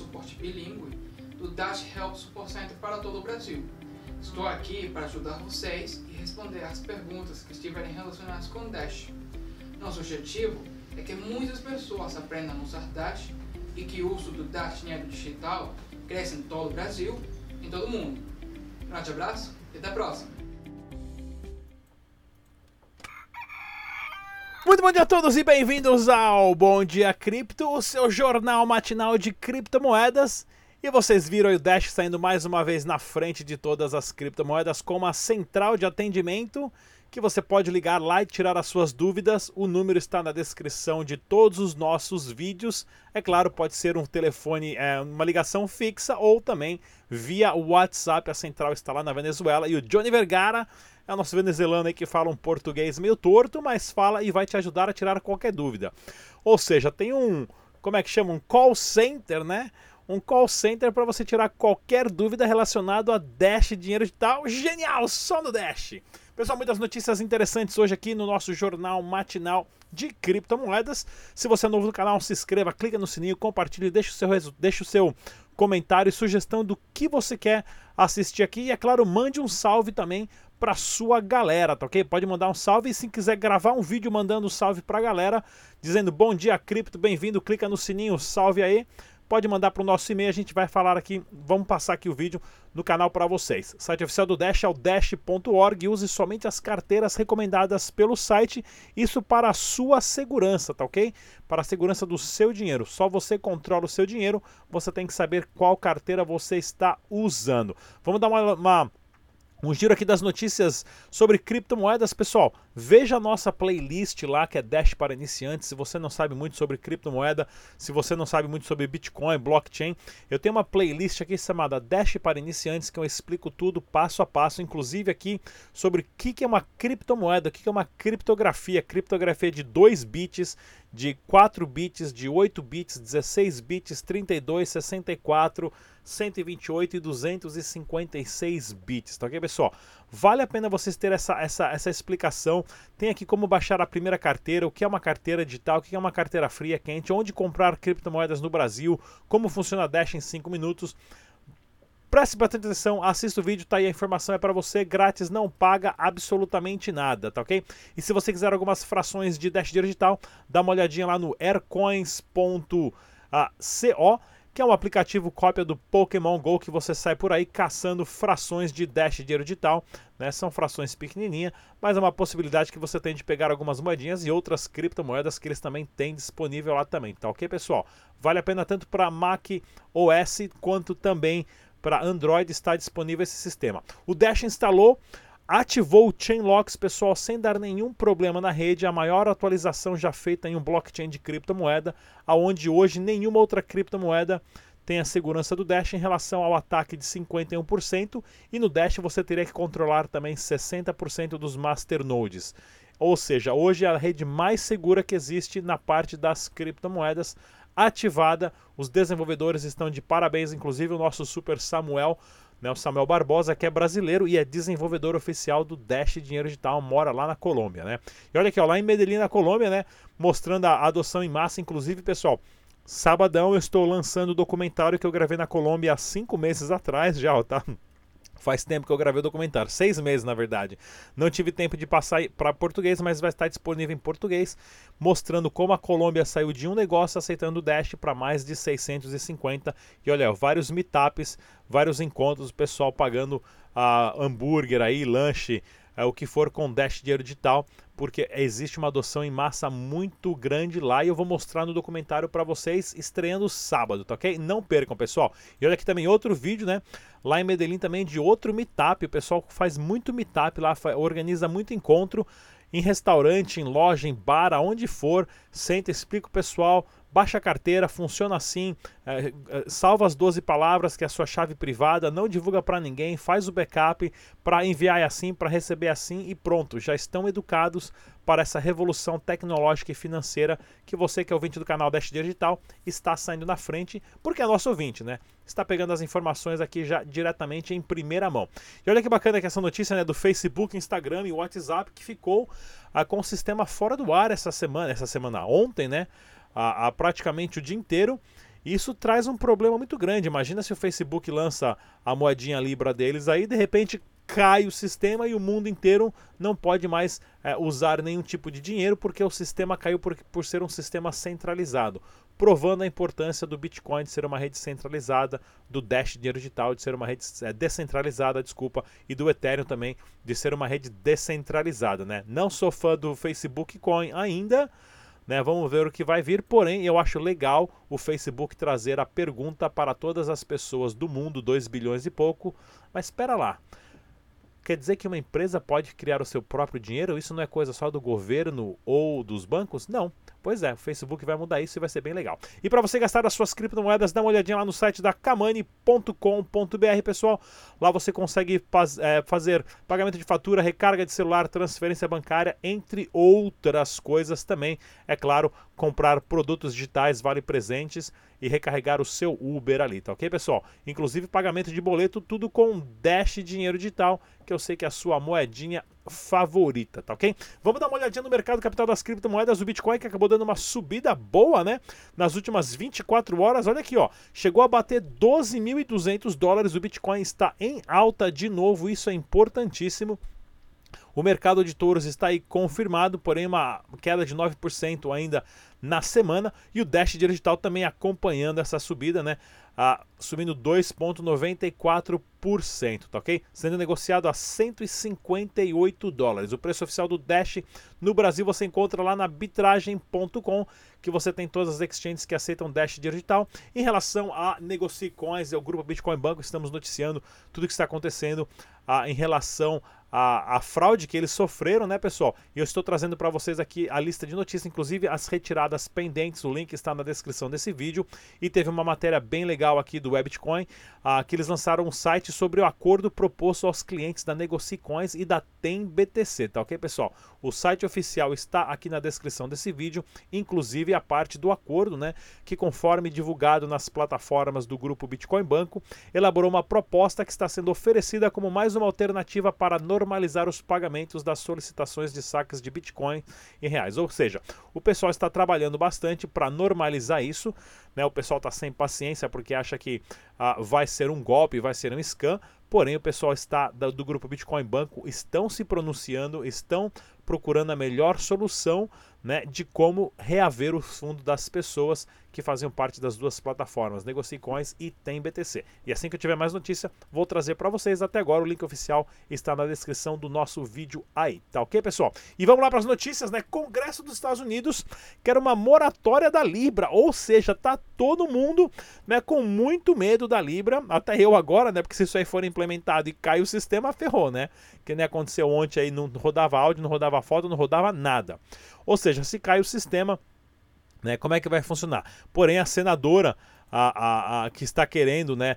suporte bilíngue do Dash Help Support Center para todo o Brasil. Estou aqui para ajudar vocês e responder as perguntas que estiverem relacionadas com o Dash. Nosso objetivo é que muitas pessoas aprendam a usar Dash e que o uso do Dash dinheiro digital cresça em todo o Brasil, em todo o mundo. Um grande abraço e até a próxima! Muito bom dia a todos e bem-vindos ao Bom Dia Cripto, o seu jornal matinal de criptomoedas. E vocês viram o Dash saindo mais uma vez na frente de todas as criptomoedas com uma central de atendimento que você pode ligar lá e tirar as suas dúvidas. O número está na descrição de todos os nossos vídeos. É claro, pode ser um telefone, é, uma ligação fixa ou também via WhatsApp. A central está lá na Venezuela e o Johnny Vergara é o nosso venezuelano aí que fala um português meio torto, mas fala e vai te ajudar a tirar qualquer dúvida. Ou seja, tem um, como é que chama? Um call center, né? Um call center para você tirar qualquer dúvida relacionada a Dash dinheiro digital. Genial, só no Dash. Pessoal, muitas notícias interessantes hoje aqui no nosso jornal matinal de criptomoedas. Se você é novo no canal, se inscreva, clica no sininho, compartilhe, deixe o seu, deixe o seu comentário e sugestão do que você quer assistir aqui. E é claro, mande um salve também para sua galera, tá ok? Pode mandar um salve e se quiser gravar um vídeo mandando um salve para a galera, dizendo bom dia cripto, bem-vindo, clica no sininho, salve aí. Pode mandar para o nosso e-mail, a gente vai falar aqui, vamos passar aqui o vídeo no canal para vocês. O site oficial do Dash é o dash.org, use somente as carteiras recomendadas pelo site, isso para a sua segurança, tá ok? Para a segurança do seu dinheiro. Só você controla o seu dinheiro, você tem que saber qual carteira você está usando. Vamos dar uma, uma um giro aqui das notícias sobre criptomoedas, pessoal. Veja a nossa playlist lá que é Dash para iniciantes. Se você não sabe muito sobre criptomoeda, se você não sabe muito sobre Bitcoin, blockchain, eu tenho uma playlist aqui chamada Dash para iniciantes que eu explico tudo passo a passo, inclusive aqui sobre o que é uma criptomoeda, o que é uma criptografia, criptografia de 2 bits, de 4 bits, de 8 bits, 16 bits, 32, 64, 128 e 256 bits, tá ok, pessoal? Vale a pena vocês terem essa, essa, essa explicação. Tem aqui como baixar a primeira carteira, o que é uma carteira digital, o que é uma carteira fria, quente, onde comprar criptomoedas no Brasil, como funciona a Dash em 5 minutos. Preste bastante atenção, assista o vídeo, tá aí a informação é para você, grátis, não paga absolutamente nada, tá ok? E se você quiser algumas frações de Dash Digital, dá uma olhadinha lá no aircoins.co que é um aplicativo cópia do Pokémon GO que você sai por aí caçando frações de Dash dinheiro digital. Né? São frações pequenininhas, mas é uma possibilidade que você tem de pegar algumas moedinhas e outras criptomoedas que eles também têm disponível lá também. Tá ok, pessoal? Vale a pena tanto para Mac OS quanto também para Android está disponível esse sistema. O Dash instalou ativou o Chainlocks, pessoal, sem dar nenhum problema na rede, a maior atualização já feita em um blockchain de criptomoeda, aonde hoje nenhuma outra criptomoeda tem a segurança do Dash em relação ao ataque de 51%, e no Dash você teria que controlar também 60% dos masternodes. Ou seja, hoje é a rede mais segura que existe na parte das criptomoedas ativada. Os desenvolvedores estão de parabéns, inclusive o nosso Super Samuel né, o Samuel Barbosa, que é brasileiro e é desenvolvedor oficial do Dash Dinheiro Digital, mora lá na Colômbia, né? E olha aqui, ó, lá em Medellín, na Colômbia, né, mostrando a adoção em massa, inclusive, pessoal, sabadão eu estou lançando o documentário que eu gravei na Colômbia há cinco meses atrás já, ó, tá? Faz tempo que eu gravei o documentário, seis meses na verdade. Não tive tempo de passar para português, mas vai estar disponível em português, mostrando como a Colômbia saiu de um negócio aceitando o Dash para mais de 650. E olha, vários meetups, vários encontros, o pessoal pagando uh, hambúrguer aí, lanche, uh, o que for com Dash dinheiro digital, porque existe uma adoção em massa muito grande lá e eu vou mostrar no documentário para vocês estreando sábado, tá ok? Não percam, pessoal. E olha aqui também outro vídeo, né? Lá em Medellín também de outro meetup. O pessoal faz muito meetup lá, organiza muito encontro em restaurante, em loja, em bar, aonde for. Senta, explica o pessoal, baixa a carteira, funciona assim, é, é, salva as 12 palavras que é a sua chave privada, não divulga para ninguém, faz o backup para enviar assim, para receber assim e pronto, já estão educados para essa revolução tecnológica e financeira que você que é ouvinte do canal Dash Digital está saindo na frente, porque é nosso ouvinte, né? Está pegando as informações aqui já diretamente em primeira mão. E olha que bacana que essa notícia né, do Facebook, Instagram e WhatsApp que ficou ah, com o sistema fora do ar essa semana, essa semana ontem, né? A, a praticamente o dia inteiro. Isso traz um problema muito grande. Imagina se o Facebook lança a moedinha Libra deles aí, de repente cai o sistema e o mundo inteiro não pode mais é, usar nenhum tipo de dinheiro porque o sistema caiu por, por ser um sistema centralizado, provando a importância do Bitcoin de ser uma rede centralizada, do Dash Dinheiro Digital de ser uma rede é, descentralizada, desculpa, e do Ethereum também de ser uma rede descentralizada, né? Não sou fã do Facebook Coin ainda, né? Vamos ver o que vai vir, porém eu acho legal o Facebook trazer a pergunta para todas as pessoas do mundo, 2 bilhões e pouco, mas espera lá. Quer dizer que uma empresa pode criar o seu próprio dinheiro? Isso não é coisa só do governo ou dos bancos? Não. Pois é, o Facebook vai mudar isso e vai ser bem legal. E para você gastar as suas criptomoedas, dá uma olhadinha lá no site da kamani.com.br, pessoal. Lá você consegue faz, é, fazer pagamento de fatura, recarga de celular, transferência bancária, entre outras coisas também. É claro, comprar produtos digitais, vale presentes e recarregar o seu Uber ali, tá ok, pessoal? Inclusive pagamento de boleto, tudo com Dash Dinheiro Digital, que eu sei que é a sua moedinha favorita, tá ok? Vamos dar uma olhadinha no mercado capital das criptomoedas. O Bitcoin que acabou dando uma subida boa, né? Nas últimas 24 horas. Olha aqui, ó. Chegou a bater 12.200 dólares. O Bitcoin está em alta de novo. Isso é importantíssimo. O mercado de touros está aí confirmado, porém uma queda de 9% ainda na semana. E o Dash Digital também acompanhando essa subida, né? Ah, subindo 2,94%, tá ok? Sendo negociado a 158 dólares. O preço oficial do Dash no Brasil você encontra lá na bitragem.com, que você tem todas as exchanges que aceitam Dash digital. Em relação a Negocie Coins e ao grupo Bitcoin Banco, estamos noticiando tudo o que está acontecendo ah, em relação à, à fraude que eles sofreram, né, pessoal? E eu estou trazendo para vocês aqui a lista de notícias, inclusive as retiradas pendentes. O link está na descrição desse vídeo. E teve uma matéria bem legal aqui do Webitcoin, ah, que eles lançaram um site sobre o acordo proposto aos clientes da Negocie Coins e da Tem BTC, tá ok, pessoal? O site oficial está aqui na descrição desse vídeo, inclusive a parte do acordo, né, que conforme divulgado nas plataformas do grupo Bitcoin Banco, elaborou uma proposta que está sendo oferecida como mais uma alternativa para normalizar os pagamentos das solicitações de saques de Bitcoin em reais. Ou seja, o pessoal está trabalhando bastante para normalizar isso, né? O pessoal está sem paciência porque acha que ah, vai ser um golpe, vai ser um scam, porém o pessoal está do grupo Bitcoin Banco estão se pronunciando, estão procurando a melhor solução né, de como reaver o fundo das pessoas que faziam parte das duas plataformas, Negocie Coins e Tem BTC. E assim que eu tiver mais notícia, vou trazer para vocês. Até agora o link oficial está na descrição do nosso vídeo aí, tá ok, pessoal? E vamos lá para as notícias, né? Congresso dos Estados Unidos quer uma moratória da Libra, ou seja, tá todo mundo, né, com muito medo da Libra, até eu agora, né, porque se isso aí for implementado e cai o sistema, ferrou, né? Que nem aconteceu ontem aí, não rodava áudio, não rodava foto, não rodava nada. Ou seja, se cai o sistema, né, como é que vai funcionar? Porém, a senadora a, a, a, que está querendo né,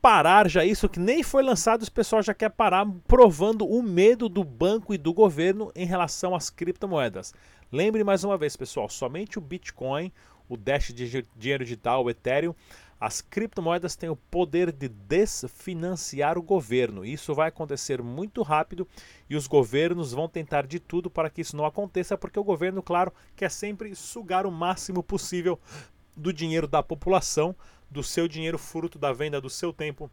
parar já isso, que nem foi lançado, o pessoal já quer parar, provando o medo do banco e do governo em relação às criptomoedas. Lembre mais uma vez, pessoal, somente o Bitcoin, o Dash de dinheiro digital, o Ethereum, as criptomoedas têm o poder de desfinanciar o governo. Isso vai acontecer muito rápido e os governos vão tentar de tudo para que isso não aconteça, porque o governo, claro, quer sempre sugar o máximo possível do dinheiro da população, do seu dinheiro fruto da venda do seu tempo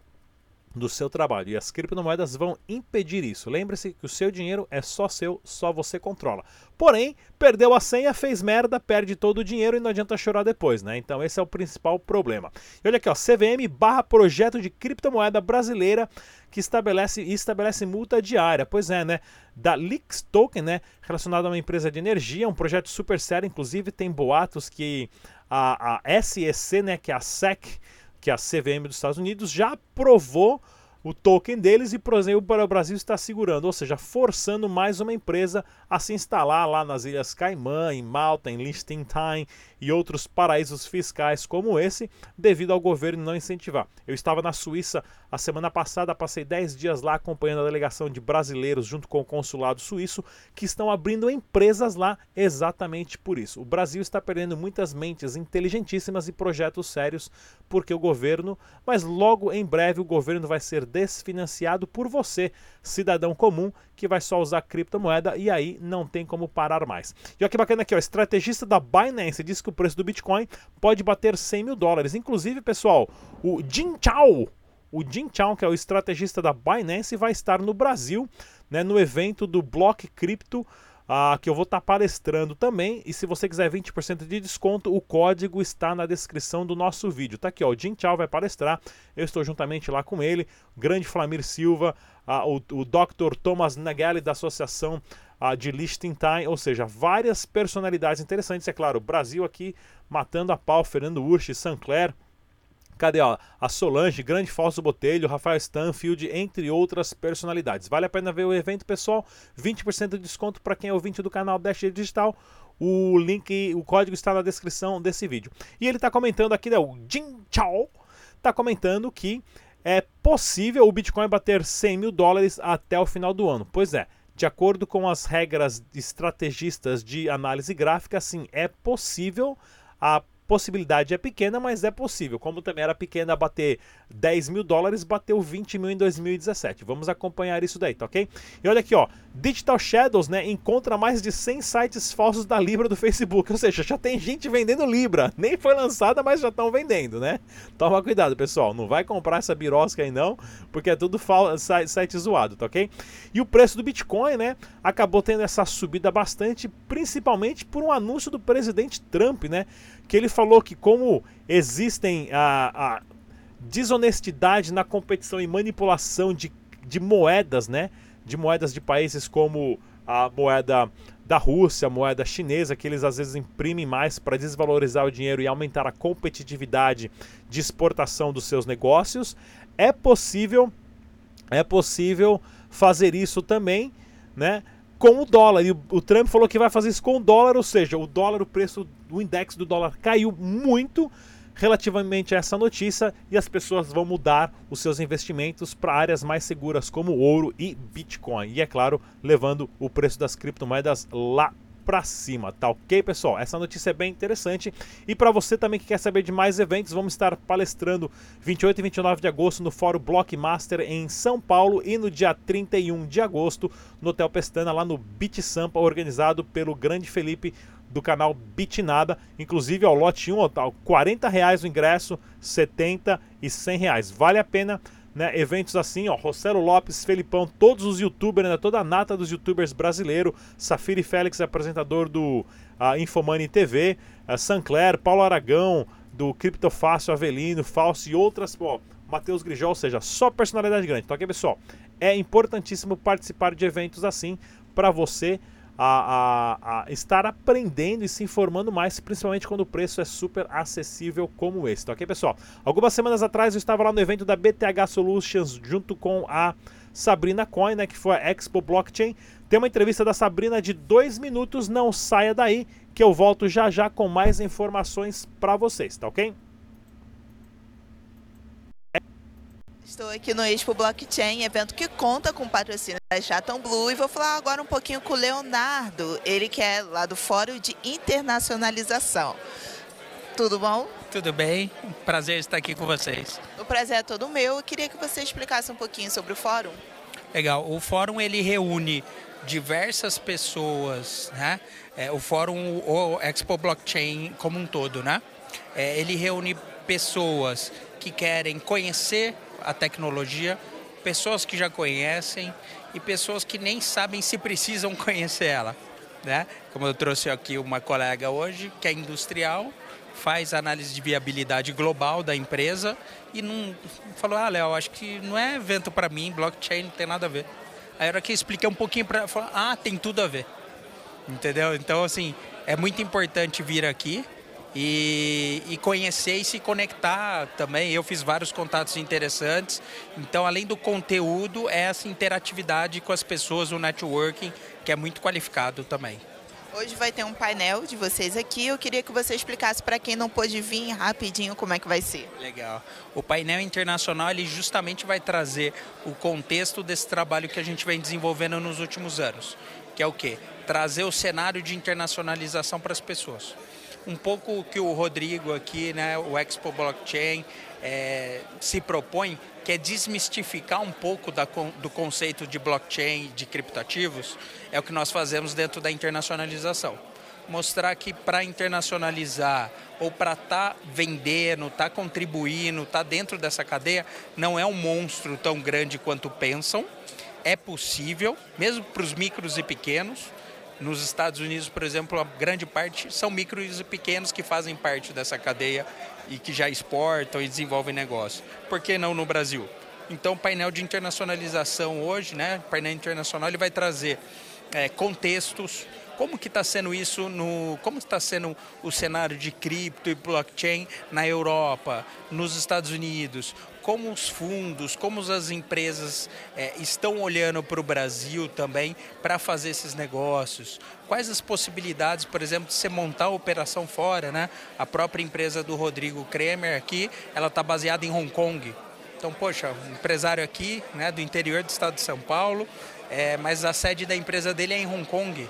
do seu trabalho. E as criptomoedas vão impedir isso. Lembre-se que o seu dinheiro é só seu, só você controla. Porém, perdeu a senha, fez merda, perde todo o dinheiro e não adianta chorar depois, né? Então esse é o principal problema. E olha aqui, ó, CVM barra projeto de criptomoeda brasileira que estabelece estabelece multa diária. Pois é, né? Da Lix Token, né? Relacionado a uma empresa de energia, um projeto super sério. Inclusive tem boatos que a, a SEC, né? Que é a SEC que a CVM dos Estados Unidos já aprovou o token deles e, por exemplo, para o Brasil está segurando, ou seja, forçando mais uma empresa a se instalar lá nas Ilhas Caimã, em Malta, em Liechtenstein e outros paraísos fiscais como esse, devido ao governo não incentivar. Eu estava na Suíça a semana passada, passei 10 dias lá acompanhando a delegação de brasileiros junto com o consulado suíço que estão abrindo empresas lá exatamente por isso. O Brasil está perdendo muitas mentes inteligentíssimas e projetos sérios porque o governo, mas logo em breve o governo vai ser desfinanciado por você, cidadão comum, que vai só usar criptomoeda e aí não tem como parar mais. E olha que bacana aqui, ó, estrategista da Binance diz que o preço do Bitcoin pode bater 100 mil dólares. Inclusive, pessoal, o Jin Chao, o Jin Chao, que é o estrategista da Binance, vai estar no Brasil, né, no evento do Block Crypto, uh, que eu vou estar tá palestrando também. E se você quiser 20% de desconto, o código está na descrição do nosso vídeo. Tá aqui, ó, o Jin Chao vai palestrar, eu estou juntamente lá com ele, grande Flamir Silva, uh, o, o Dr. Thomas Nagelli da Associação uh, de Liechtenstein, ou seja, várias personalidades interessantes, é claro, o Brasil aqui matando a pau, Fernando Urch, Sancler, Cadê ó, a Solange, Grande Falso Botelho, Rafael Stanfield, entre outras personalidades. Vale a pena ver o evento, pessoal. 20% de desconto para quem é ouvinte do canal Dash Digital. O link, o código está na descrição desse vídeo. E ele está comentando aqui, né, o Jin Chao, está comentando que é possível o Bitcoin bater 100 mil dólares até o final do ano. Pois é, de acordo com as regras estrategistas de análise gráfica, sim, é possível a possibilidade é pequena, mas é possível. Como também era pequena bater 10 mil dólares, bateu 20 mil em 2017. Vamos acompanhar isso daí, tá ok? E olha aqui, ó. Digital Shadows, né, encontra mais de 100 sites falsos da Libra do Facebook. Ou seja, já tem gente vendendo Libra. Nem foi lançada, mas já estão vendendo, né? Toma cuidado, pessoal. Não vai comprar essa birosca aí não, porque é tudo site zoado, tá ok? E o preço do Bitcoin, né, acabou tendo essa subida bastante, principalmente por um anúncio do presidente Trump, né? Que ele falou que como existem a, a desonestidade na competição e manipulação de, de moedas, né? De moedas de países como a moeda da Rússia, a moeda chinesa, que eles às vezes imprimem mais para desvalorizar o dinheiro e aumentar a competitividade de exportação dos seus negócios. É possível, é possível fazer isso também, né? Com o dólar. E o, Trump falou que vai fazer isso com o dólar, ou seja, o dólar, o preço do index do dólar caiu muito relativamente a essa notícia e as pessoas vão mudar os seus investimentos para áreas mais seguras como ouro e Bitcoin. E é claro, levando o preço das criptomoedas lá para cima, tá ok, pessoal? Essa notícia é bem interessante. E para você também que quer saber de mais eventos, vamos estar palestrando 28 e 29 de agosto no Fórum Blockmaster em São Paulo e no dia 31 de agosto no Hotel Pestana, lá no Beat Sampa, organizado pelo grande Felipe do canal Bitnada. Inclusive, ao lote 1, ó, tá, 40 reais o ingresso, 70 e 100 reais. Vale a pena, né? Eventos assim, ó, Rossello Lopes, Felipão, todos os youtubers, né? toda a nata dos youtubers brasileiros. Safiri Félix, apresentador do uh, Infomoney TV. Uh, Sancler, Paulo Aragão, do Criptofácil, Avelino, Falso e outras, pô, Matheus Grijol, ou seja, só personalidade grande. Então aqui, pessoal, é importantíssimo participar de eventos assim para você a, a, a, estar aprendendo e se informando mais, principalmente quando o preço é super acessível como esse, tá ok, pessoal? Algumas semanas atrás eu estava lá no evento da BTH Solutions junto com a Sabrina Coin, né, que foi a Expo Blockchain. Tem uma entrevista da Sabrina de dois minutos, não saia daí, que eu volto já já com mais informações para vocês, tá ok? Estou aqui no Expo Blockchain, evento que conta com patrocínio da Chatham Blue e vou falar agora um pouquinho com o Leonardo, ele que é lá do Fórum de Internacionalização. Tudo bom? Tudo bem, prazer estar aqui com vocês. O prazer é todo meu. Eu queria que você explicasse um pouquinho sobre o fórum. Legal, o fórum ele reúne diversas pessoas, né? É, o fórum, o Expo Blockchain como um todo, né? É, ele reúne pessoas que querem conhecer a tecnologia, pessoas que já conhecem e pessoas que nem sabem se precisam conhecer ela. Né? Como eu trouxe aqui uma colega hoje, que é industrial, faz análise de viabilidade global da empresa e não falou: Ah, Léo, acho que não é evento para mim, blockchain não tem nada a ver. Aí, a hora que eu expliquei um pouquinho para ela, Ah, tem tudo a ver. Entendeu? Então, assim, é muito importante vir aqui e, e, conhecer e se conectar também. Eu fiz vários contatos interessantes. Então, além do conteúdo, é essa interatividade com as pessoas, o networking, que é muito qualificado também. Hoje vai ter um painel de vocês aqui. Eu queria que você explicasse para quem não pôde vir rapidinho como é que vai ser. Legal. O painel internacional ele justamente vai trazer o contexto desse trabalho que a gente vem desenvolvendo nos últimos anos, que é o quê? Trazer o cenário de internacionalização para as pessoas um pouco o que o Rodrigo aqui, né, o Expo Blockchain, é, se propõe, que é desmistificar um pouco da, do conceito de blockchain, de criptativos, é o que nós fazemos dentro da internacionalização. Mostrar que para internacionalizar ou para estar tá vendendo, estar tá contribuindo, estar tá dentro dessa cadeia, não é um monstro tão grande quanto pensam. É possível, mesmo para os micros e pequenos. Nos Estados Unidos, por exemplo, a grande parte são micros e pequenos que fazem parte dessa cadeia e que já exportam e desenvolvem negócio. Por que não no Brasil? Então, o painel de internacionalização hoje, né, painel internacional, ele vai trazer é, contextos, como que está sendo isso no, como está sendo o cenário de cripto e blockchain na Europa, nos Estados Unidos, como os fundos, como as empresas é, estão olhando para o Brasil também para fazer esses negócios. Quais as possibilidades, por exemplo, de você montar a operação fora, né? A própria empresa do Rodrigo Kremer aqui, ela está baseada em Hong Kong. Então, poxa, um empresário aqui, né, do interior do estado de São Paulo, é, mas a sede da empresa dele é em Hong Kong.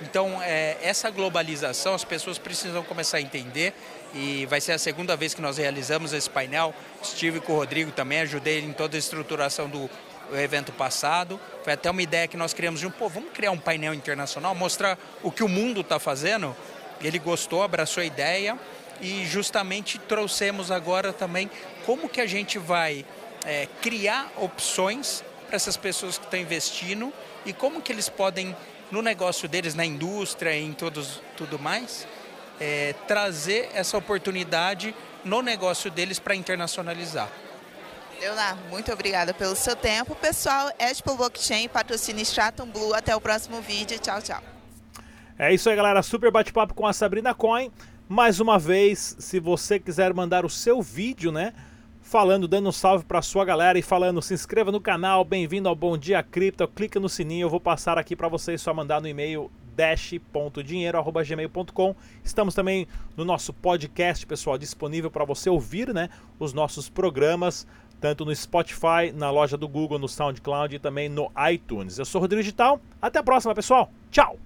Então, é, essa globalização as pessoas precisam começar a entender e vai ser a segunda vez que nós realizamos esse painel. Estive com o Rodrigo também, ajudei em toda a estruturação do evento passado. Foi até uma ideia que nós criamos de um, pô, vamos criar um painel internacional, mostrar o que o mundo está fazendo. Ele gostou, abraçou a ideia e justamente trouxemos agora também como que a gente vai é, criar opções para essas pessoas que estão investindo e como que eles podem no negócio deles, na indústria e em todos, tudo mais, é, trazer essa oportunidade no negócio deles para internacionalizar. Leonardo, muito obrigada pelo seu tempo. Pessoal, Expo Blockchain, patrocina Stratum Blue. Até o próximo vídeo. Tchau, tchau. É isso aí, galera. Super bate-papo com a Sabrina Coin. Mais uma vez, se você quiser mandar o seu vídeo, né? Falando, dando um salve para sua galera e falando, se inscreva no canal, bem-vindo ao Bom Dia Cripto, clica no sininho, eu vou passar aqui para vocês só mandar no e-mail dash.dinheiro@gmail.com. Estamos também no nosso podcast, pessoal, disponível para você ouvir, né, os nossos programas tanto no Spotify, na loja do Google, no SoundCloud e também no iTunes. Eu sou o Rodrigo Digital. Até a próxima, pessoal. Tchau.